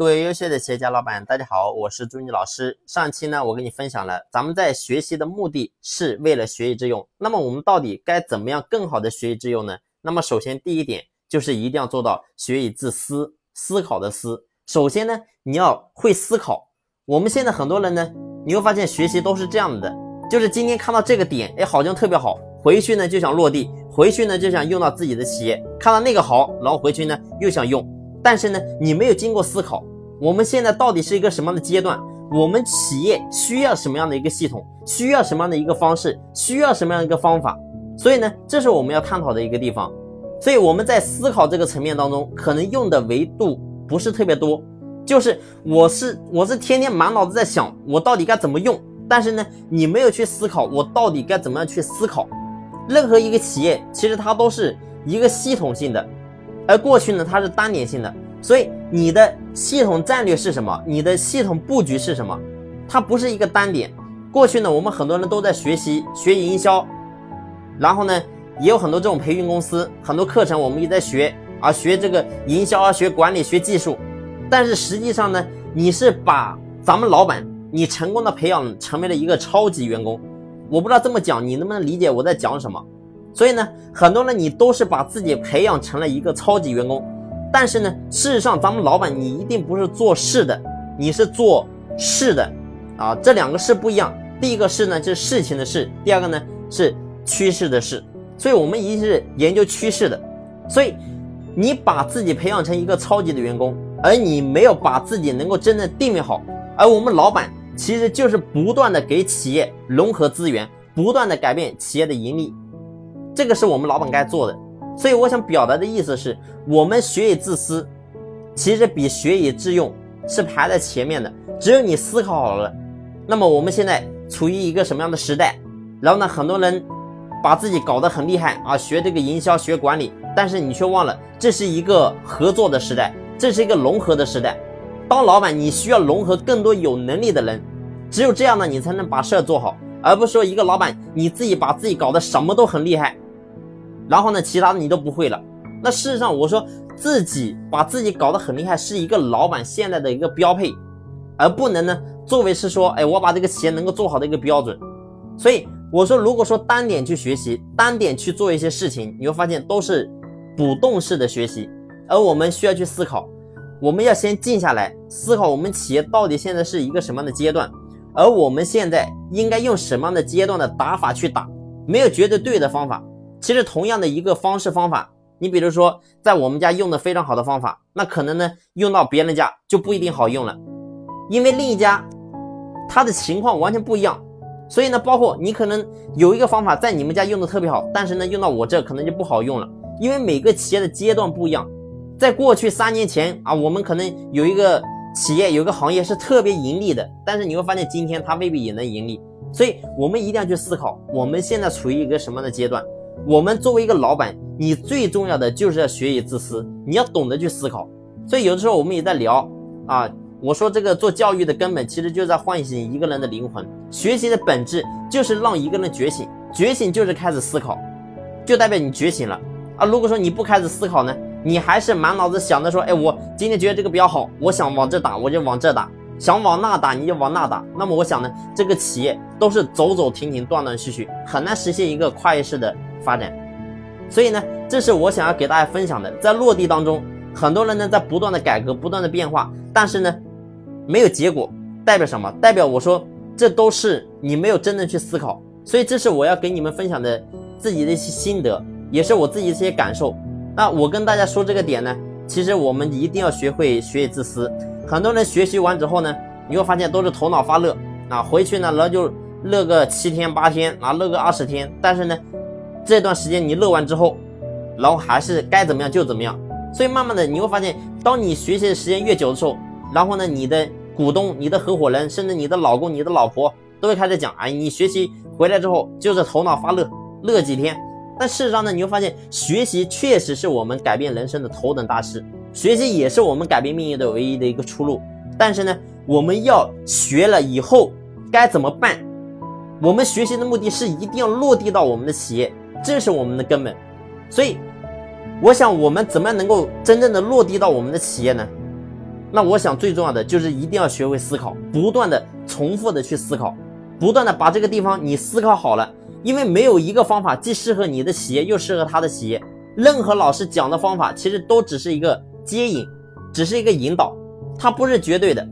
各位优秀的企业家老板，大家好，我是朱妮老师。上期呢，我跟你分享了，咱们在学习的目的是为了学以致用。那么我们到底该怎么样更好的学以致用呢？那么首先第一点就是一定要做到学以致思，思考的思。首先呢，你要会思考。我们现在很多人呢，你会发现学习都是这样的，就是今天看到这个点，哎，好像特别好，回去呢就想落地，回去呢就想用到自己的企业，看到那个好，然后回去呢又想用，但是呢，你没有经过思考。我们现在到底是一个什么样的阶段？我们企业需要什么样的一个系统？需要什么样的一个方式？需要什么样的一个方法？所以呢，这是我们要探讨的一个地方。所以我们在思考这个层面当中，可能用的维度不是特别多。就是我是我是天天满脑子在想我到底该怎么用，但是呢，你没有去思考我到底该怎么样去思考。任何一个企业其实它都是一个系统性的，而过去呢，它是单点性的。所以你的系统战略是什么？你的系统布局是什么？它不是一个单点。过去呢，我们很多人都在学习学营销，然后呢，也有很多这种培训公司，很多课程我们也在学啊，学这个营销啊，学管理，学技术。但是实际上呢，你是把咱们老板你成功的培养成为了一个超级员工。我不知道这么讲你能不能理解我在讲什么。所以呢，很多人你都是把自己培养成了一个超级员工。但是呢，事实上，咱们老板你一定不是做事的，你是做事的，啊，这两个事不一样。第一个事呢，就是事情的事；第二个呢，是趋势的事。所以，我们一定是研究趋势的。所以，你把自己培养成一个超级的员工，而你没有把自己能够真正定位好。而我们老板其实就是不断的给企业融合资源，不断的改变企业的盈利，这个是我们老板该做的。所以我想表达的意思是，我们学以自私，其实比学以致用是排在前面的。只有你思考好了，那么我们现在处于一个什么样的时代？然后呢，很多人把自己搞得很厉害啊，学这个营销、学管理，但是你却忘了，这是一个合作的时代，这是一个融合的时代。当老板，你需要融合更多有能力的人，只有这样呢，你才能把事儿做好，而不是说一个老板你自己把自己搞得什么都很厉害。然后呢，其他的你都不会了。那事实上，我说自己把自己搞得很厉害，是一个老板现在的一个标配，而不能呢作为是说，哎，我把这个企业能够做好的一个标准。所以我说，如果说单点去学习，单点去做一些事情，你会发现都是主动式的学习。而我们需要去思考，我们要先静下来思考，我们企业到底现在是一个什么样的阶段，而我们现在应该用什么样的阶段的打法去打，没有绝对对的方法。其实同样的一个方式方法，你比如说在我们家用的非常好的方法，那可能呢用到别人家就不一定好用了，因为另一家他的情况完全不一样。所以呢，包括你可能有一个方法在你们家用的特别好，但是呢用到我这可能就不好用了，因为每个企业的阶段不一样。在过去三年前啊，我们可能有一个企业有个行业是特别盈利的，但是你会发现今天它未必也能盈利。所以我们一定要去思考，我们现在处于一个什么样的阶段。我们作为一个老板，你最重要的就是要学以致思，你要懂得去思考。所以有的时候我们也在聊啊，我说这个做教育的根本其实就是在唤醒一个人的灵魂。学习的本质就是让一个人觉醒，觉醒就是开始思考，就代表你觉醒了啊。如果说你不开始思考呢，你还是满脑子想着说，哎，我今天觉得这个比较好，我想往这打，我就往这打；想往那打，你就往那打。那么我想呢，这个企业都是走走停停，断断续续，很难实现一个跨越式的。发展，所以呢，这是我想要给大家分享的。在落地当中，很多人呢在不断的改革、不断的变化，但是呢，没有结果，代表什么？代表我说这都是你没有真正去思考。所以这是我要给你们分享的自己的一些心得，也是我自己的一些感受。那我跟大家说这个点呢，其实我们一定要学会学以致思。很多人学习完之后呢，你会发现都是头脑发热啊，回去呢然后就乐个七天八天啊，乐个二十天，但是呢。这段时间你乐完之后，然后还是该怎么样就怎么样。所以慢慢的你会发现，当你学习的时间越久的时候，然后呢，你的股东、你的合伙人，甚至你的老公、你的老婆，都会开始讲：哎，你学习回来之后就是头脑发热，乐几天。但事实上呢，你会发现，学习确实是我们改变人生的头等大事，学习也是我们改变命运的唯一的一个出路。但是呢，我们要学了以后该怎么办？我们学习的目的是一定要落地到我们的企业。这是我们的根本，所以，我想我们怎么样能够真正的落地到我们的企业呢？那我想最重要的就是一定要学会思考，不断的重复的去思考，不断的把这个地方你思考好了，因为没有一个方法既适合你的企业又适合他的企业。任何老师讲的方法其实都只是一个接引，只是一个引导，它不是绝对的，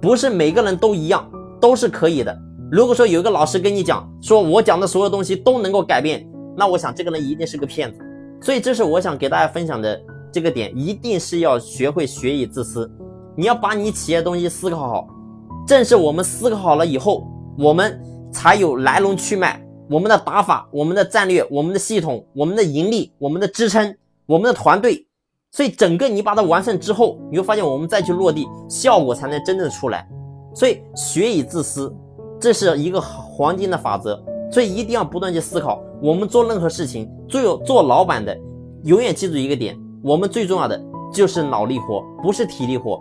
不是每个人都一样，都是可以的。如果说有一个老师跟你讲说我讲的所有东西都能够改变，那我想这个人一定是个骗子。所以这是我想给大家分享的这个点，一定是要学会学以致思。你要把你企业东西思考好，正是我们思考好了以后，我们才有来龙去脉，我们的打法、我们的战略、我们的系统、我们的盈利、我们的支撑、我们的团队。所以整个你把它完善之后，你会发现我们再去落地，效果才能真正出来。所以学以自私，这是一个黄金的法则。所以一定要不断去思考。我们做任何事情，最有做老板的，永远记住一个点：我们最重要的就是脑力活，不是体力活。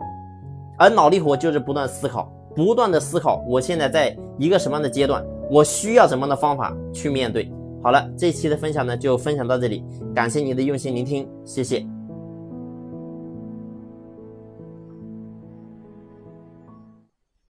而脑力活就是不断思考，不断的思考，我现在在一个什么样的阶段，我需要什么样的方法去面对。好了，这期的分享呢就分享到这里，感谢您的用心聆听，谢谢。